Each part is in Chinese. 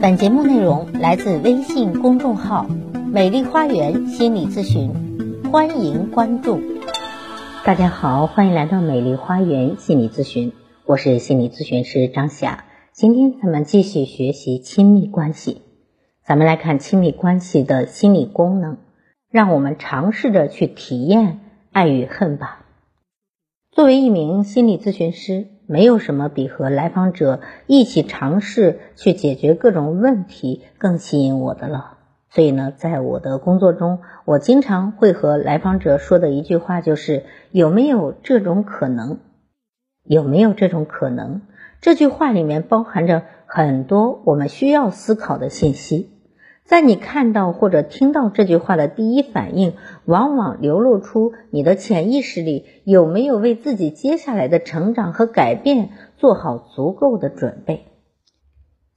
本节目内容来自微信公众号“美丽花园心理咨询”，欢迎关注。大家好，欢迎来到美丽花园心理咨询，我是心理咨询师张霞。今天咱们继续学习亲密关系，咱们来看亲密关系的心理功能，让我们尝试着去体验爱与恨吧。作为一名心理咨询师。没有什么比和来访者一起尝试去解决各种问题更吸引我的了。所以呢，在我的工作中，我经常会和来访者说的一句话就是：“有没有这种可能？有没有这种可能？”这句话里面包含着很多我们需要思考的信息。在你看到或者听到这句话的第一反应，往往流露出你的潜意识里有没有为自己接下来的成长和改变做好足够的准备。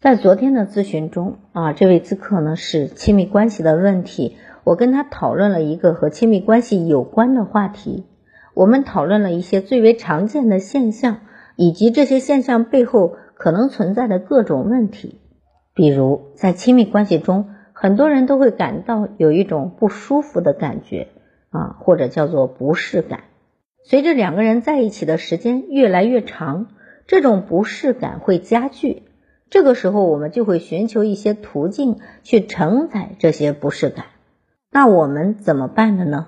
在昨天的咨询中啊，这位咨客呢是亲密关系的问题，我跟他讨论了一个和亲密关系有关的话题，我们讨论了一些最为常见的现象，以及这些现象背后可能存在的各种问题，比如在亲密关系中。很多人都会感到有一种不舒服的感觉啊，或者叫做不适感。随着两个人在一起的时间越来越长，这种不适感会加剧。这个时候，我们就会寻求一些途径去承载这些不适感。那我们怎么办的呢？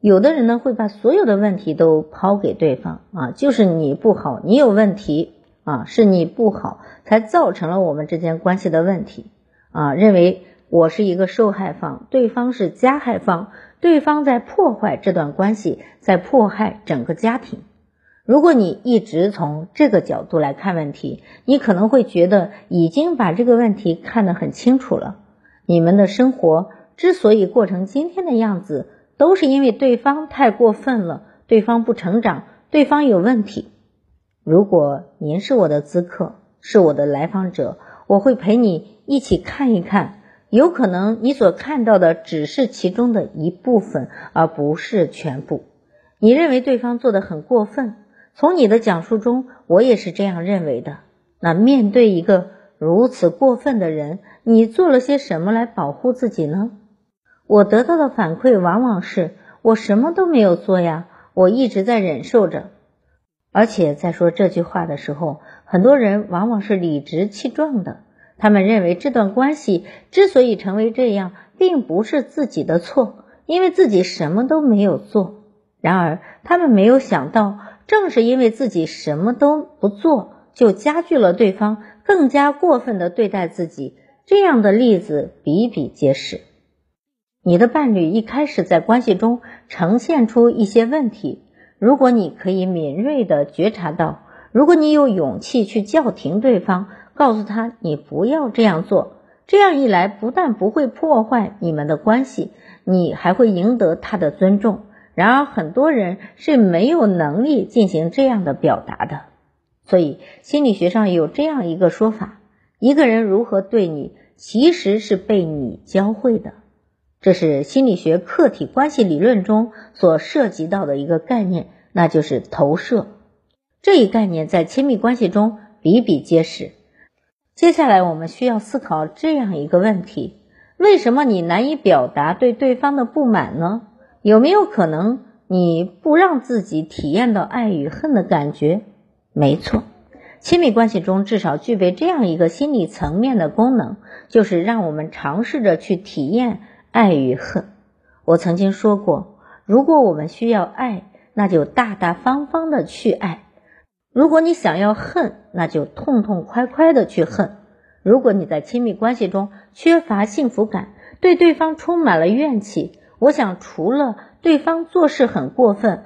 有的人呢会把所有的问题都抛给对方啊，就是你不好，你有问题啊，是你不好才造成了我们之间关系的问题。啊，认为我是一个受害方，对方是加害方，对方在破坏这段关系，在迫害整个家庭。如果你一直从这个角度来看问题，你可能会觉得已经把这个问题看得很清楚了。你们的生活之所以过成今天的样子，都是因为对方太过分了，对方不成长，对方有问题。如果您是我的咨客，是我的来访者。我会陪你一起看一看，有可能你所看到的只是其中的一部分，而不是全部。你认为对方做的很过分，从你的讲述中，我也是这样认为的。那面对一个如此过分的人，你做了些什么来保护自己呢？我得到的反馈往往是我什么都没有做呀，我一直在忍受着。而且在说这句话的时候，很多人往往是理直气壮的。他们认为这段关系之所以成为这样，并不是自己的错，因为自己什么都没有做。然而，他们没有想到，正是因为自己什么都不做，就加剧了对方更加过分的对待自己。这样的例子比比皆是。你的伴侣一开始在关系中呈现出一些问题。如果你可以敏锐地觉察到，如果你有勇气去叫停对方，告诉他你不要这样做，这样一来不但不会破坏你们的关系，你还会赢得他的尊重。然而，很多人是没有能力进行这样的表达的。所以，心理学上有这样一个说法：一个人如何对你，其实是被你教会的。这是心理学客体关系理论中所涉及到的一个概念，那就是投射。这一概念在亲密关系中比比皆是。接下来我们需要思考这样一个问题：为什么你难以表达对对方的不满呢？有没有可能你不让自己体验到爱与恨的感觉？没错，亲密关系中至少具备这样一个心理层面的功能，就是让我们尝试着去体验。爱与恨，我曾经说过，如果我们需要爱，那就大大方方的去爱；如果你想要恨，那就痛痛快快的去恨。如果你在亲密关系中缺乏幸福感，对对方充满了怨气，我想除了对方做事很过分，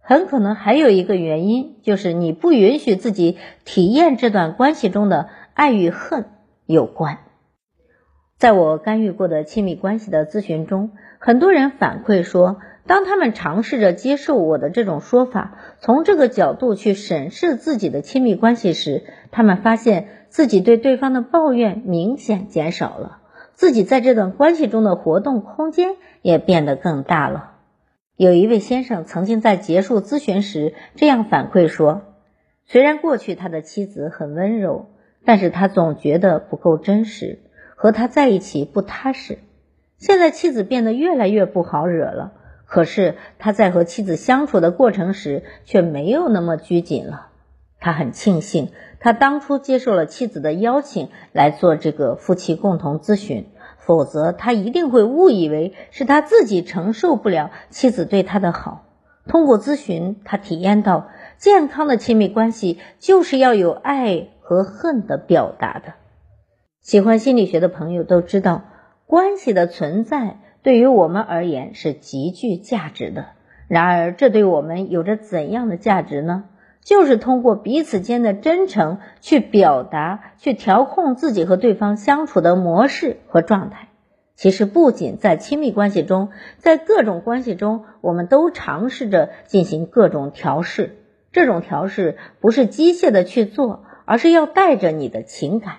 很可能还有一个原因，就是你不允许自己体验这段关系中的爱与恨有关。在我干预过的亲密关系的咨询中，很多人反馈说，当他们尝试着接受我的这种说法，从这个角度去审视自己的亲密关系时，他们发现自己对对方的抱怨明显减少了，自己在这段关系中的活动空间也变得更大了。有一位先生曾经在结束咨询时这样反馈说：“虽然过去他的妻子很温柔。”但是他总觉得不够真实，和他在一起不踏实。现在妻子变得越来越不好惹了，可是他在和妻子相处的过程时却没有那么拘谨了。他很庆幸，他当初接受了妻子的邀请来做这个夫妻共同咨询，否则他一定会误以为是他自己承受不了妻子对他的好。通过咨询，他体验到健康的亲密关系就是要有爱和恨的表达的。喜欢心理学的朋友都知道。关系的存在对于我们而言是极具价值的。然而，这对我们有着怎样的价值呢？就是通过彼此间的真诚去表达，去调控自己和对方相处的模式和状态。其实，不仅在亲密关系中，在各种关系中，我们都尝试着进行各种调试。这种调试不是机械的去做，而是要带着你的情感。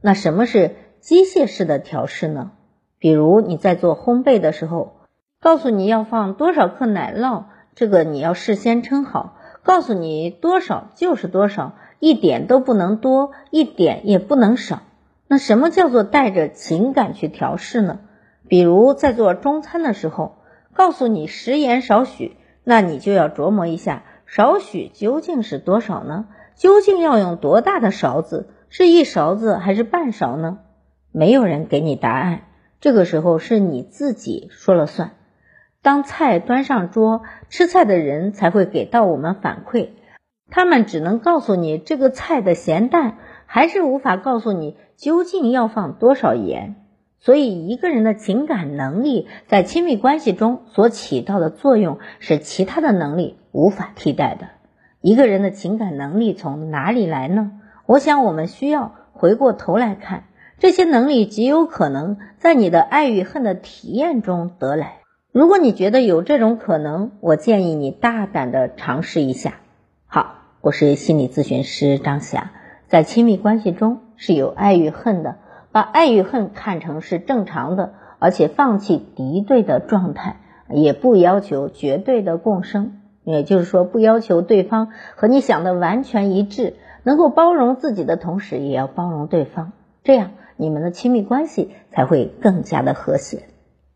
那什么是机械式的调试呢？比如你在做烘焙的时候，告诉你要放多少克奶酪，这个你要事先称好，告诉你多少就是多少，一点都不能多，一点也不能少。那什么叫做带着情感去调试呢？比如在做中餐的时候，告诉你食盐少许，那你就要琢磨一下，少许究竟是多少呢？究竟要用多大的勺子？是一勺子还是半勺呢？没有人给你答案。这个时候是你自己说了算。当菜端上桌，吃菜的人才会给到我们反馈，他们只能告诉你这个菜的咸淡，还是无法告诉你究竟要放多少盐。所以，一个人的情感能力在亲密关系中所起到的作用，是其他的能力无法替代的。一个人的情感能力从哪里来呢？我想，我们需要回过头来看。这些能力极有可能在你的爱与恨的体验中得来。如果你觉得有这种可能，我建议你大胆的尝试一下。好，我是心理咨询师张霞，在亲密关系中是有爱与恨的，把爱与恨看成是正常的，而且放弃敌对的状态，也不要求绝对的共生，也就是说，不要求对方和你想的完全一致，能够包容自己的同时，也要包容对方，这样。你们的亲密关系才会更加的和谐。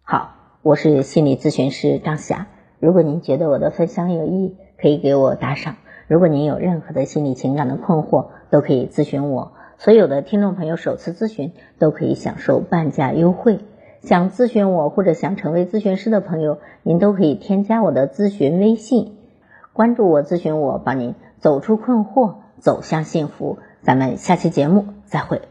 好，我是心理咨询师张霞。如果您觉得我的分享有益，可以给我打赏。如果您有任何的心理情感的困惑，都可以咨询我。所有的听众朋友首次咨询都可以享受半价优惠。想咨询我或者想成为咨询师的朋友，您都可以添加我的咨询微信，关注我，咨询我，帮您走出困惑，走向幸福。咱们下期节目再会。